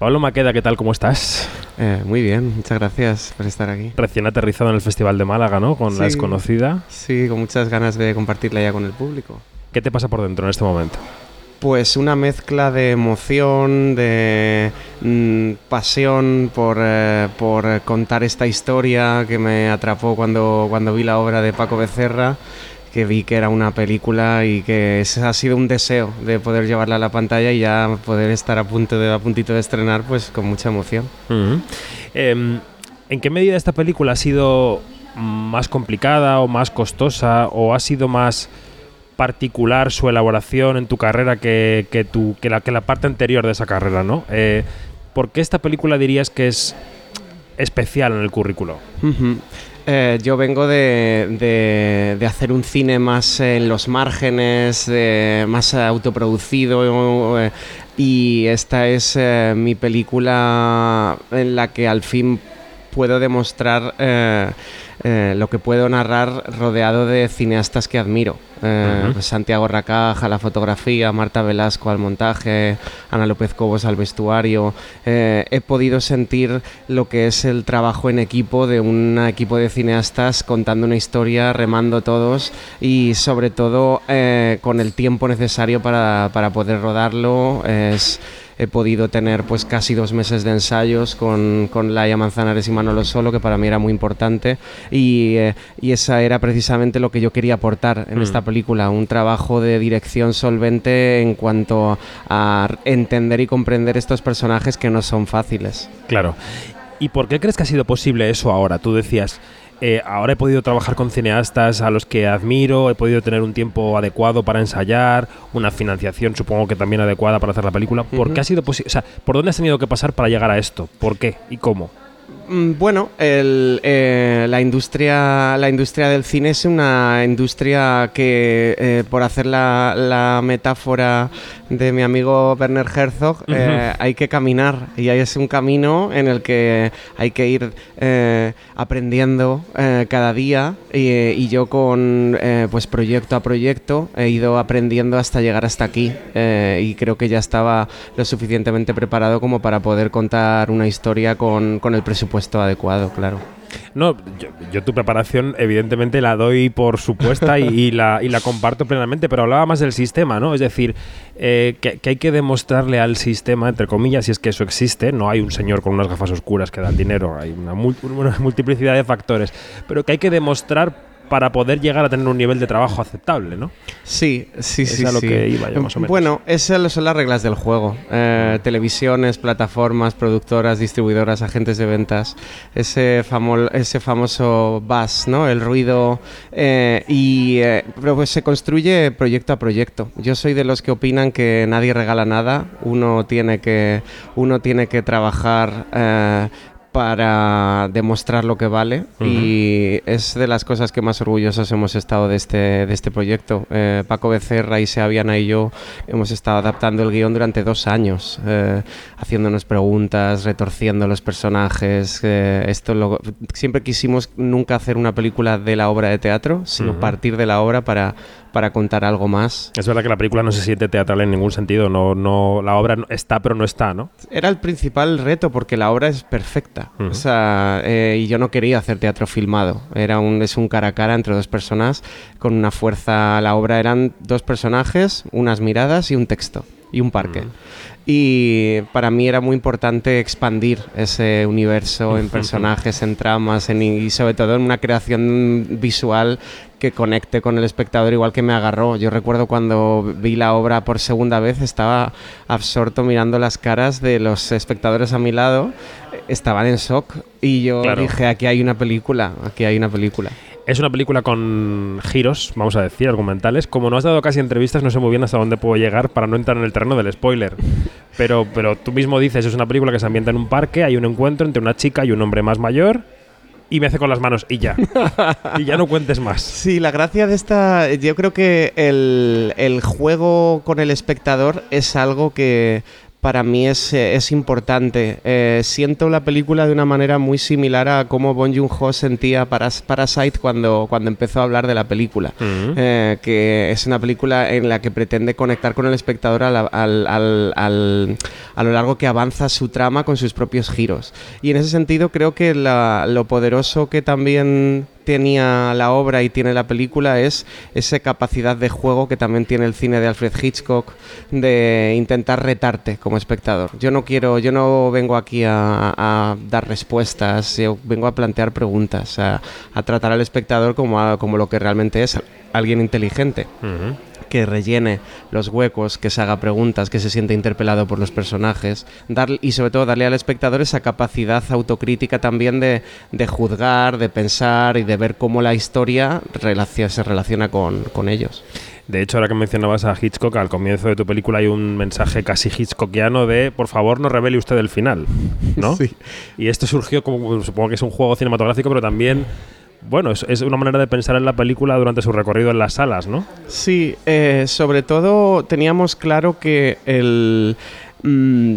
Pablo Maqueda, ¿qué tal? ¿Cómo estás? Eh, muy bien, muchas gracias por estar aquí. Recién aterrizado en el Festival de Málaga, ¿no? Con La Desconocida. Sí, con muchas ganas de compartirla ya con el público. ¿Qué te pasa por dentro en este momento? Pues una mezcla de emoción, de mm, pasión por, eh, por contar esta historia que me atrapó cuando, cuando vi la obra de Paco Becerra que vi que era una película y que ese ha sido un deseo de poder llevarla a la pantalla y ya poder estar a punto de a puntito de estrenar pues con mucha emoción. Em, ¿En qué medida esta película ha sido más complicada o más costosa o ha sido más particular su elaboración en tu carrera que, que, que, la, que la parte anterior de esa carrera, ¿no? Eh, ¿Por qué esta película dirías que es especial en el currículo? Eh, yo vengo de, hacer un cine más en los márgenes, más autoproducido, eh, y esta es eh, mi película en la que al fin puedo demostrar lo que puedo narrar rodeado de cineastas que admiro. Eh, Santiago Racaja, la fotografía, Marta Velasco al montaje, Ana López Cobos al vestuario. Eh, he podido sentir lo que es el trabajo en equipo de un equipo de cineastas contando una historia, remando todos y sobre todo eh, con el tiempo necesario para, para poder rodarlo. Es, he podido tener pues casi dos meses de ensayos con, con Laia Manzanares y Manolo Solo, que para mí era muy importante, y, eh, y esa era precisamente lo que yo quería aportar en esta mm. película, un trabajo de dirección solvente en cuanto a entender y comprender estos personajes que no son fáciles. Claro. ¿Y por qué crees que ha sido posible eso ahora? Tú decías, eh, ahora he podido trabajar con cineastas a los que admiro, he podido tener un tiempo adecuado para ensayar, una financiación supongo que también adecuada para hacer la película. ¿Por qué ha sido posible? O sea, ¿por dónde has tenido que pasar para llegar a esto? ¿Por qué y cómo? Mm, bueno, eh, la, industria, la industria del cine es una industria que, eh, por hacer la, metáfora de mi amigo Werner Herzog, eh, hay que caminar y es un camino en el que hay que ir aprendiendo cada día y, yo con pues proyecto a proyecto he ido aprendiendo hasta llegar hasta aquí y creo que ya estaba lo suficientemente preparado como para poder contar una historia con, con el presupuesto puesto adecuado, claro. No, yo, tu preparación evidentemente la doy por supuesta y, la, y, la, comparto plenamente, pero hablaba más del sistema, ¿no? Es decir, eh, que, hay que demostrarle al sistema, entre comillas, si es que eso existe, no hay un señor con unas gafas oscuras que da el dinero, hay una, una multiplicidad de factores, pero que hay que demostrar para poder llegar a tener un nivel de trabajo aceptable, ¿no? Sí, sí, sí. Es lo que iba yo más o menos. Bueno, esas son las reglas del juego. Eh, televisiones, plataformas, productoras, distribuidoras, agentes de ventas, ese, ese famoso buzz, ¿no? El ruido. Eh, y eh, pues se construye proyecto a proyecto. Yo soy de los que opinan que nadie regala nada. Uno tiene que, uno tiene que trabajar para demostrar lo que vale y es de las cosas que más orgullosos hemos estado de este, de este proyecto. Eh, Paco Becerra, y Seaviana y yo hemos estado adaptando el guion durante dos años, eh, haciéndonos preguntas, retorciendo los personajes. Eh, esto lo, siempre quisimos nunca hacer una película de la obra de teatro, sino partir de la obra para para contar algo más. Es verdad que la película no se siente teatral en ningún sentido, no, no, la obra está pero no está, ¿no? Era el principal reto porque la obra es perfecta, o sea, eh, y yo no quería hacer teatro filmado, era un, es un cara a cara entre dos personas. Con una fuerza, la obra eran dos personajes, unas miradas y un texto y un parque. Y para mí era muy importante expandir ese universo en personajes, en tramas y sobre todo en una creación visual que conecte con el espectador igual que me agarró. Yo recuerdo cuando vi la obra por segunda vez, estaba absorto mirando las caras de los espectadores a mi lado, estaban en shock y yo dije, aquí hay una película, aquí hay una película. Es una película con giros, vamos a decir, argumentales. Como no has dado casi entrevistas, no sé muy bien hasta dónde puedo llegar para no entrar en el terreno del spoiler. Pero, pero tú mismo dices, es una película que se ambienta en un parque, hay un encuentro entre una chica y un hombre más mayor y me hace con las manos y ya. y ya no cuentes más. Sí, la gracia de esta, yo creo que el, el, juego con el espectador es algo que para mí es, eh, es importante. Eh, siento la película de una manera muy similar a cómo Bon Joon-ho sentía Paras Parasite cuando, cuando empezó a hablar de la película, eh, que es una película en la que pretende conectar con el espectador al, al, al, a lo largo que avanza su trama con sus propios giros. Y en ese sentido creo que la, lo poderoso que también tenía la obra y tiene la película es esa capacidad de juego que también tiene el cine de Alfred Hitchcock de intentar retarte como espectador. Yo no quiero, yo no vengo aquí a, dar respuestas, yo vengo a plantear preguntas, a, tratar al espectador como, como lo que realmente es, alguien inteligente que rellene los huecos, que se haga preguntas, que se siente interpelado por los personajes dar, y sobre todo darle al espectador esa capacidad autocrítica también de, juzgar, de pensar y de ver cómo la historia se relaciona con, ellos. De hecho, ahora que mencionabas a Hitchcock, al comienzo de tu película hay un mensaje casi hitchcockiano de por favor no revele usted el final, ¿no? Sí. Y esto surgió como, supongo que es un juego cinematográfico, pero también bueno, es, una manera de pensar en la película durante su recorrido en las salas, ¿no? Sí, eh, sobre todo teníamos claro que el... Mm,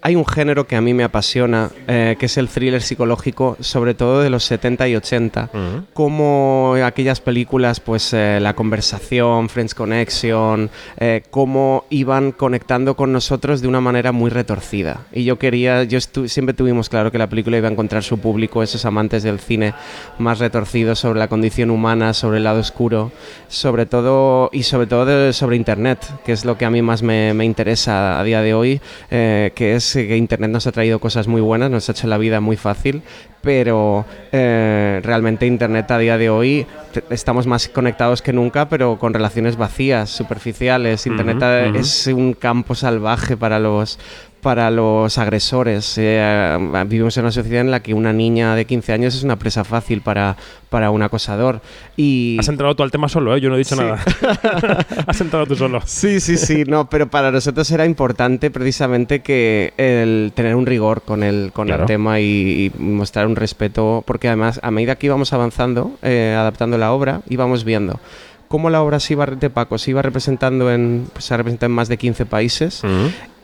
hay un género que a mí me apasiona, eh, que es el thriller psicológico, sobre todo de los 70 y 80, como aquellas películas, pues eh, La conversación, Friends Connection, eh, cómo iban conectando con nosotros de una manera muy retorcida. Y yo quería, yo siempre tuvimos claro que la película iba a encontrar su público, esos amantes del cine más retorcidos sobre la condición humana, sobre el lado oscuro, sobre todo y sobre todo sobre Internet, que es lo que a mí más me, me interesa a día de hoy, que es que Internet nos ha traído cosas muy buenas, nos ha hecho la vida muy fácil, pero eh, realmente Internet a día de hoy estamos más conectados que nunca, pero con relaciones vacías, superficiales. Internet es un campo salvaje para los para los agresores. Eh, vivimos en una sociedad en la que una niña de 15 años es una presa fácil para, para un acosador. Y... Has entrado tú al tema solo, ¿eh? yo no he dicho nada. Has entrado tú solo. Sí, sí, sí, no, pero para nosotros era importante precisamente que el tener un rigor con el, con el tema y, mostrar un respeto, porque además a medida que íbamos avanzando, eh, adaptando la obra, íbamos viendo cómo la obra se iba, de Paco se iba representando en, pues, se representa en más de 15 países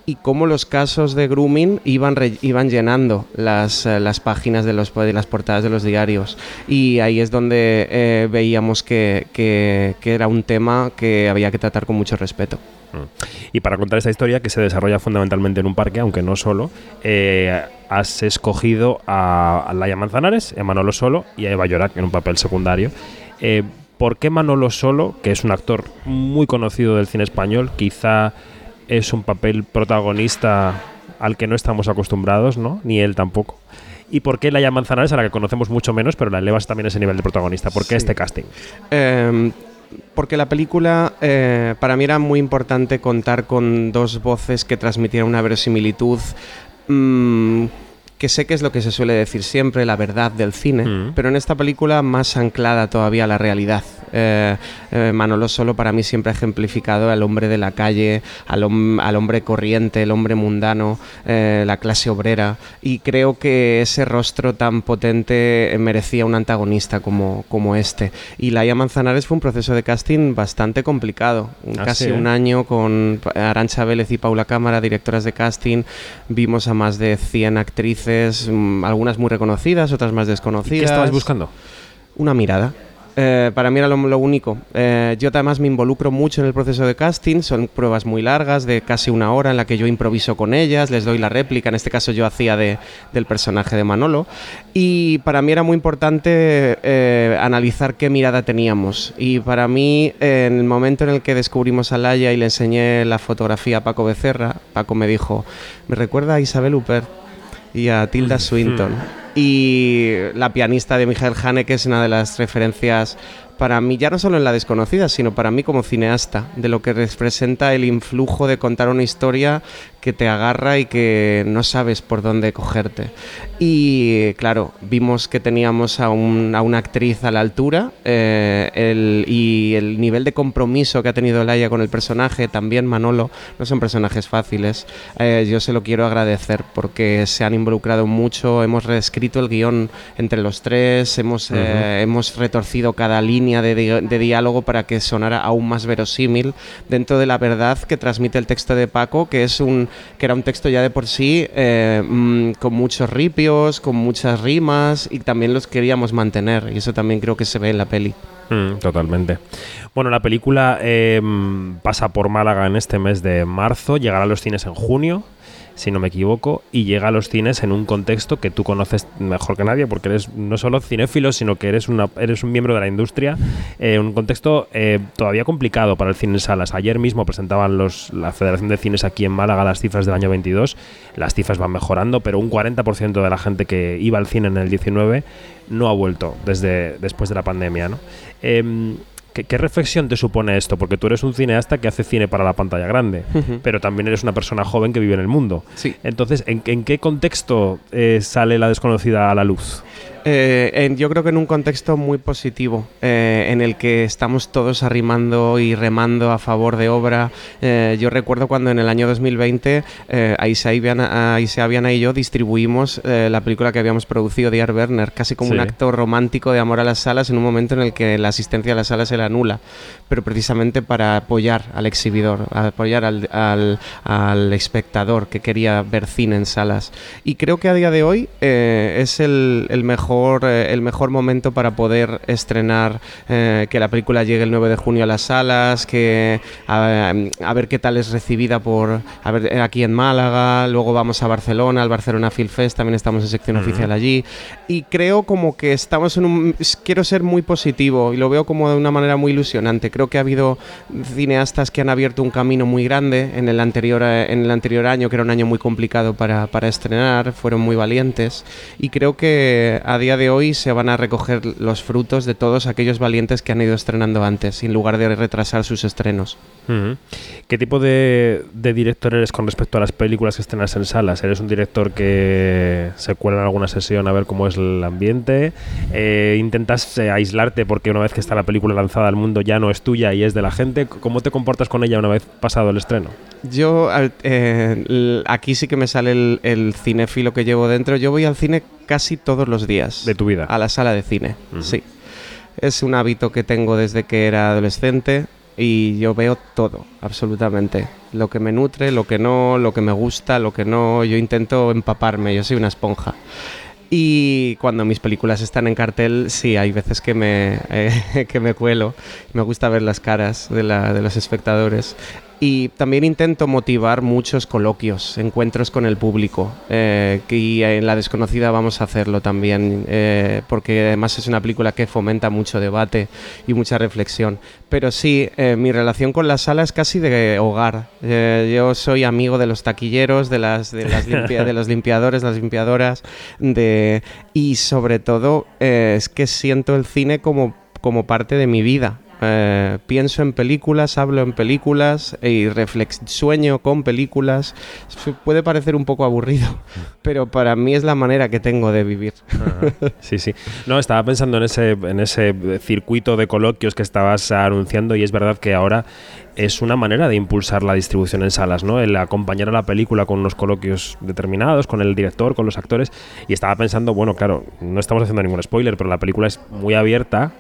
y cómo los casos de grooming iban, iban llenando las, eh, las páginas de, los, las portadas de los diarios. Y ahí es donde eh, veíamos que, que, era un tema que había que tratar con mucho respeto. Mm. Y para contar esta historia, que se desarrolla fundamentalmente en un parque, aunque no solo, eh, has escogido a, Laia Manzanares, a Manolo Solo y a Eva Llorac en un papel secundario. ¿Por qué Manolo Solo, que es un actor muy conocido del cine español, quizá es un papel protagonista al que no estamos acostumbrados, ¿no? Ni él tampoco. ¿Y por qué Laia Manzanares, a la que conocemos mucho menos, pero la elevas también a ese nivel de protagonista? ¿Por qué este casting? Em, porque la película, eh, para mí era muy importante contar con dos voces que transmitieran una verosimilitud. Mm, que sé que es lo que se suele decir siempre, la verdad del cine, mm. pero en esta película más anclada todavía a la realidad. Eh, eh, Manolo Solo para mí siempre ha ejemplificado al hombre de la calle, al, hombre corriente, el hombre mundano, eh, la clase obrera, y creo que ese rostro tan potente merecía un antagonista como, como este. Y Laia Manzanares fue un proceso de casting bastante complicado, ah, casi un año con Arancha Vélez y Paula Cámara, directoras de casting, vimos a más de 100 actrices, mm, algunas muy reconocidas, otras más desconocidas. ¿Qué estabas buscando? Una mirada. Eh, para mí era lo, único. Eh, yo además me involucro mucho en el proceso de casting, son pruebas muy largas, de casi una hora, en la que yo improviso con ellas, les doy la réplica, en este caso yo hacía de, del personaje de Manolo, y para mí era muy importante eh, analizar qué mirada teníamos. Y para mí, en el momento en el que descubrimos a Laia y le enseñé la fotografía a Paco Becerra, Paco me dijo, me recuerda a Isabel Huppert y a Tilda Swinton. Y la pianista de Michael Haneke es una de las referencias para mí, ya no solo en La desconocida, sino para mí como cineasta, de lo que representa el influjo de contar una historia que te agarra y que no sabes por dónde cogerte. Y claro, vimos que teníamos a, una actriz a la altura eh, y el nivel de compromiso que ha tenido Laia con el personaje, también Manolo, no son personajes fáciles. Eh, yo se lo quiero agradecer porque se han involucrado mucho, hemos reescrito el guion entre los tres, hemos, eh, hemos retorcido cada línea de, de, diálogo para que sonara aún más verosímil dentro de la verdad que transmite el texto de Paco, que es un que era un texto ya de por sí eh, mm, con muchos ripios, con muchas rimas y también los queríamos mantener y eso también creo que se ve en la peli. Mm, totalmente. Bueno, la película em, pasa por Málaga en este mes de marzo, llegará a los cines en junio si no me equivoco, y llega a los cines en un contexto que tú conoces mejor que nadie, porque eres no solo cinéfilo, sino que eres, una, eres un miembro de la industria, eh, un contexto eh, todavía complicado para el cine en salas. Ayer mismo presentaban los, la Federación de Cines aquí en Málaga las cifras del año 22, las cifras van mejorando, pero un 40% de la gente que iba al cine en el 19 no ha vuelto desde después de la pandemia. ¿no? Em, ¿Qué, reflexión te supone esto? Porque tú eres un cineasta que hace cine para la pantalla grande, pero también eres una persona joven que vive en el mundo. Sí. Entonces, ¿en, qué contexto eh, sale la desconocida a la luz? Eh, yo creo que en un contexto muy positivo, eh, en el que estamos todos arrimando y remando a favor de obra. Eh, yo recuerdo cuando en el año 2020 Aisea Viana y yo distribuimos la película que habíamos producido de Werner, casi como un acto romántico de amor a las salas en un momento en el que la asistencia a las salas era nula, pero precisamente para apoyar al exhibidor, apoyar al, al espectador que quería ver cine en salas. Y creo que a día de hoy es el, el mejor eh, el mejor momento para poder estrenar, eh, que la película llegue el 9 de junio a las salas, que a, ver qué tal es recibida por a ver, eh, aquí en Málaga, luego vamos a Barcelona, al Barcelona Film Fest, también estamos en sección oficial allí. Y creo como que estamos en un... Quiero ser muy positivo y lo veo como de una manera muy ilusionante. Creo que ha habido cineastas que han abierto un camino muy grande en el anterior, en el anterior año, que era un año muy complicado para, para estrenar, fueron muy valientes. Y creo que a día de hoy se van a recoger los frutos de todos aquellos valientes que han ido estrenando antes, en lugar de retrasar sus estrenos. ¿Qué tipo de, director eres con respecto a las películas que estrenas en salas? ¿Eres un director que se cuela en alguna sesión a ver cómo es el ambiente? Eh, ¿Intentas eh, aislarte porque una vez que está la película lanzada al mundo ya no es tuya y es de la gente? ¿Cómo te comportas con ella una vez pasado el estreno? Yo, eh, aquí sí que me sale el, el cinéfilo que llevo dentro. Yo voy al cine casi todos los días. ¿De tu vida? A la sala de cine, sí. Es un hábito que tengo desde que era adolescente y yo veo todo, absolutamente. Lo que me nutre, lo que no, lo que me gusta, lo que no. Yo intento empaparme, yo soy una esponja. Y cuando mis películas están en cartel, sí, hay veces que me, eh, que me cuelo. Me gusta ver las caras de, la, de los espectadores. Y también intento motivar muchos coloquios, encuentros con el público. Eh, y en La Desconocida vamos a hacerlo también, eh, porque además es una película que fomenta mucho debate y mucha reflexión. Pero sí, eh, mi relación con la sala es casi de hogar. yo soy amigo de los taquilleros, de, las, de, las de los limpiadores, las limpiadoras, de, y sobre todo es que siento el cine como, como parte de mi vida. Eh, pienso en películas, hablo en películas y sueño con películas. Puede parecer un poco aburrido, pero para mí es la manera que tengo de vivir. Sí, sí. No, estaba pensando en ese, en ese circuito de coloquios que estabas anunciando y es verdad que ahora es una manera de impulsar la distribución en salas, ¿no? El acompañar a la película con unos coloquios determinados, con el director, con los actores. Y estaba pensando, bueno, claro, no estamos haciendo ningún spoiler, pero la película es muy abierta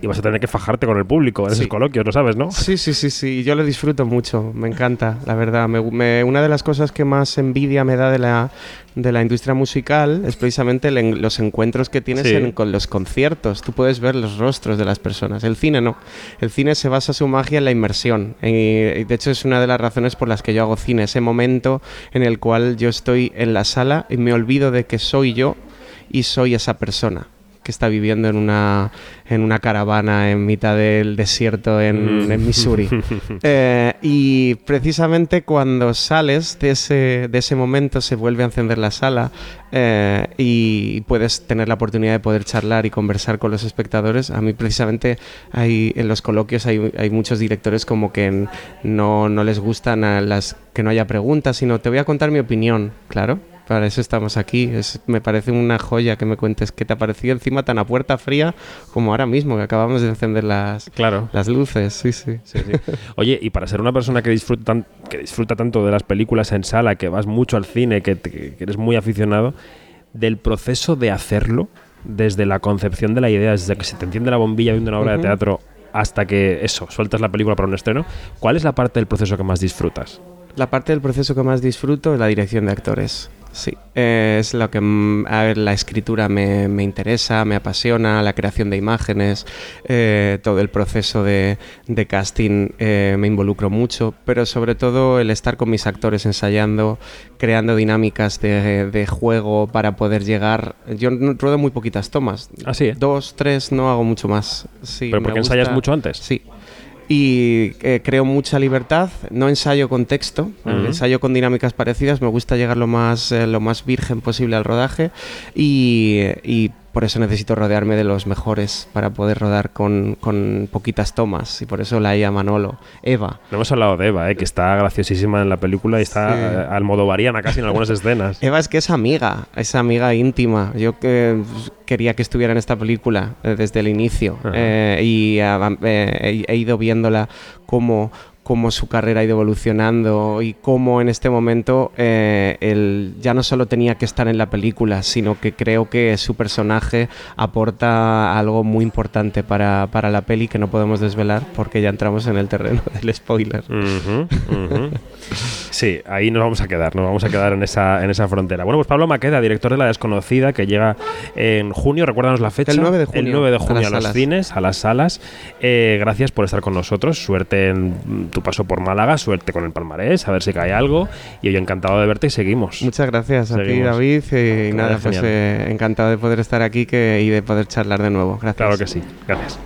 y vas a tener que fajarte con el público en esos coloquios, ¿lo sabes, no? Sí, sí, sí, sí. Yo lo disfruto mucho, me encanta, la verdad. Me, una de las cosas que más envidia me da de la, de la industria musical es precisamente los encuentros que tienes con los conciertos. Tú puedes ver los rostros de las personas. El cine no. El cine se basa su magia en la inmersión. Y, de hecho es una de las razones por las que yo hago cine. Ese momento en el cual yo estoy en la sala y me olvido de que soy yo y soy esa persona que está viviendo en una, en una caravana en mitad del desierto en, mm. Missouri. Eh, y precisamente cuando sales de ese, de ese momento se vuelve a encender la sala eh, y puedes tener la oportunidad de poder charlar y conversar con los espectadores. A mí precisamente hay, en los coloquios hay, hay muchos directores como que no, no les gustan a las que no haya preguntas, sino te voy a contar mi opinión, claro para eso estamos aquí. Es, me parece una joya que me cuentes qué te ha parecido encima tan a puerta fría como ahora mismo, que acabamos de encender las, claro. las luces. Sí, sí. Oye, y para ser una persona que disfruta, que disfruta tanto de las películas en sala, que vas mucho al cine, que, eres muy aficionado, del proceso de hacerlo, desde la concepción de la idea, desde que se te enciende la bombilla viendo una obra de teatro hasta que eso, sueltas la película para un estreno, ¿cuál es la parte del proceso que más disfrutas? La parte del proceso que más disfruto es la dirección de actores. Sí, eh, es lo que mm, a ver, la escritura me, me interesa, me apasiona, la creación de imágenes, eh, todo el proceso de, de casting eh, me involucro mucho, pero sobre todo el estar con mis actores ensayando, creando dinámicas de, de juego para poder llegar. Yo no- ruedo muy poquitas tomas, Así, ¿eh? dos, tres, no hago mucho más. Sí, ¿Pero porque ensayas mucho antes? Sí. Y eh, creo mucha libertad, no ensayo con texto, eh, ensayo con dinámicas parecidas, me gusta llegar lo más, eh, lo más virgen posible al rodaje. Y, y por eso necesito rodearme de los mejores para poder rodar con, con poquitas tomas y por eso la IA Manolo, Eva. No hemos hablado de Eva, ¿eh? que está graciosísima en la película y está Sí. eh, al modo variana casi en algunas escenas. Eva es que es amiga, es amiga íntima. Yo que quería que estuviera en esta película eh, desde el inicio eh, y he, ido viéndola cómo, cómo su carrera ha ido evolucionando y cómo en este momento eh, él ya no solo tenía que estar en la película, sino que creo que su personaje aporta algo muy importante para, para la peli que no podemos desvelar porque ya entramos en el terreno del spoiler. Sí, ahí nos vamos a quedar, nos vamos a quedar en esa, en esa frontera. Bueno, pues Pablo Maqueda, director de La Desconocida, que llega en junio, recuérdanos la fecha. El 9 de junio, El 9 de a junio a, los salas. cines, a las salas. Eh, gracias por estar con nosotros, suerte en tu paso por Málaga, suerte con el palmarés, a ver si cae algo. Y hoy encantado de verte y seguimos. Muchas gracias a ti. David. Y nada, pues eh, encantado de poder estar aquí que, y de poder charlar de nuevo. Gracias. Claro que sí, gracias.